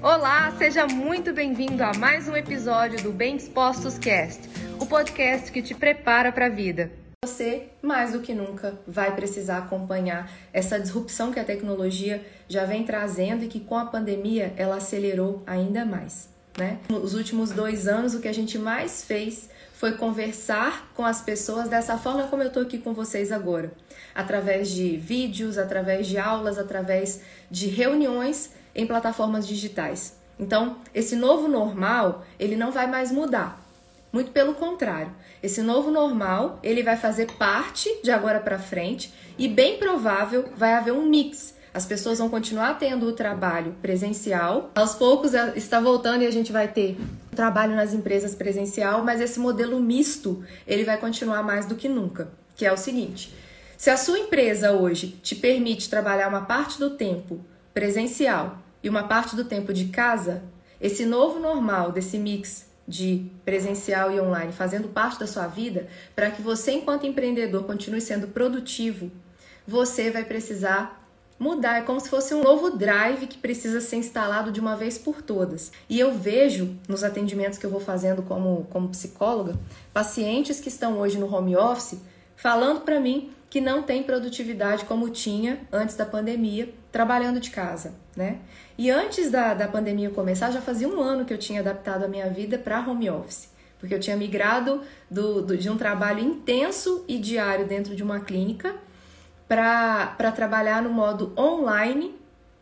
Olá, seja muito bem-vindo a mais um episódio do Bem Dispostos Cast, o podcast que te prepara para a vida. Você, mais do que nunca, vai precisar acompanhar essa disrupção que a tecnologia já vem trazendo e que com a pandemia ela acelerou ainda mais. Né? Nos últimos dois anos, o que a gente mais fez foi conversar com as pessoas dessa forma como eu estou aqui com vocês agora, através de vídeos, através de aulas, através de reuniões em plataformas digitais. Então, esse novo normal, ele não vai mais mudar. Muito pelo contrário. Esse novo normal, ele vai fazer parte de agora para frente e bem provável vai haver um mix. As pessoas vão continuar tendo o trabalho presencial. Aos poucos está voltando e a gente vai ter trabalho nas empresas presencial, mas esse modelo misto, ele vai continuar mais do que nunca, que é o seguinte: se a sua empresa hoje te permite trabalhar uma parte do tempo presencial e uma parte do tempo de casa, esse novo normal desse mix de presencial e online fazendo parte da sua vida, para que você, enquanto empreendedor, continue sendo produtivo, você vai precisar mudar. É como se fosse um novo drive que precisa ser instalado de uma vez por todas. E eu vejo nos atendimentos que eu vou fazendo como, como psicóloga, pacientes que estão hoje no home office falando para mim que não tem produtividade como tinha antes da pandemia, trabalhando de casa, né? E antes da, da pandemia começar, já fazia um ano que eu tinha adaptado a minha vida para home office, porque eu tinha migrado do, do, de um trabalho intenso e diário dentro de uma clínica para trabalhar no modo online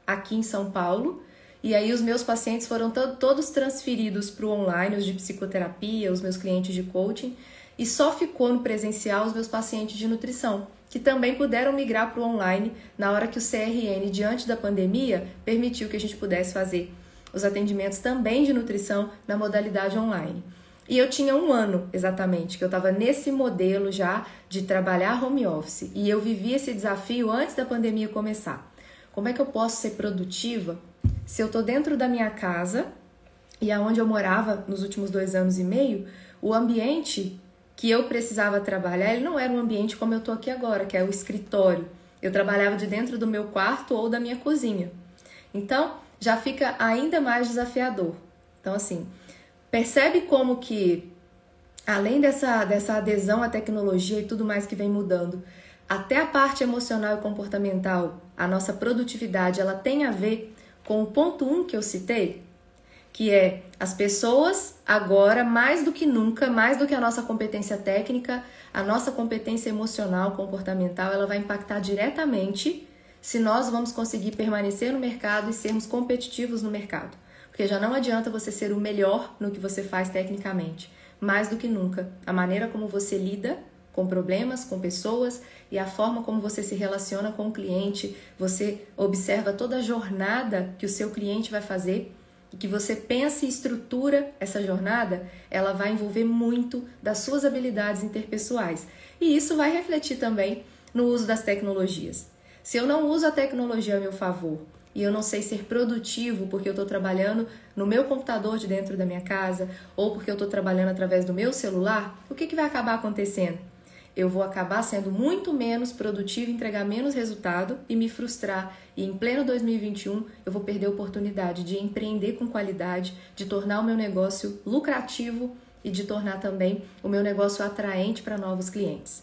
aqui em São Paulo. E aí os meus pacientes foram to todos transferidos para o online, os de psicoterapia, os meus clientes de coaching, e só ficou no presencial os meus pacientes de nutrição que também puderam migrar para o online na hora que o CRN, diante da pandemia, permitiu que a gente pudesse fazer os atendimentos também de nutrição na modalidade online. E eu tinha um ano exatamente que eu estava nesse modelo já de trabalhar home office e eu vivi esse desafio antes da pandemia começar. Como é que eu posso ser produtiva se eu estou dentro da minha casa e aonde eu morava nos últimos dois anos e meio, o ambiente que eu precisava trabalhar, ele não era um ambiente como eu tô aqui agora, que é o escritório. Eu trabalhava de dentro do meu quarto ou da minha cozinha. Então, já fica ainda mais desafiador. Então, assim, percebe como que além dessa, dessa adesão à tecnologia e tudo mais que vem mudando, até a parte emocional e comportamental, a nossa produtividade, ela tem a ver com o ponto 1 um que eu citei, que é as pessoas agora, mais do que nunca, mais do que a nossa competência técnica, a nossa competência emocional, comportamental, ela vai impactar diretamente se nós vamos conseguir permanecer no mercado e sermos competitivos no mercado. Porque já não adianta você ser o melhor no que você faz tecnicamente. Mais do que nunca, a maneira como você lida com problemas, com pessoas e a forma como você se relaciona com o cliente, você observa toda a jornada que o seu cliente vai fazer e que você pense e estrutura essa jornada, ela vai envolver muito das suas habilidades interpessoais. E isso vai refletir também no uso das tecnologias. Se eu não uso a tecnologia a meu favor e eu não sei ser produtivo porque eu estou trabalhando no meu computador de dentro da minha casa ou porque eu estou trabalhando através do meu celular, o que, que vai acabar acontecendo? eu vou acabar sendo muito menos produtivo, entregar menos resultado e me frustrar. E em pleno 2021 eu vou perder a oportunidade de empreender com qualidade, de tornar o meu negócio lucrativo e de tornar também o meu negócio atraente para novos clientes.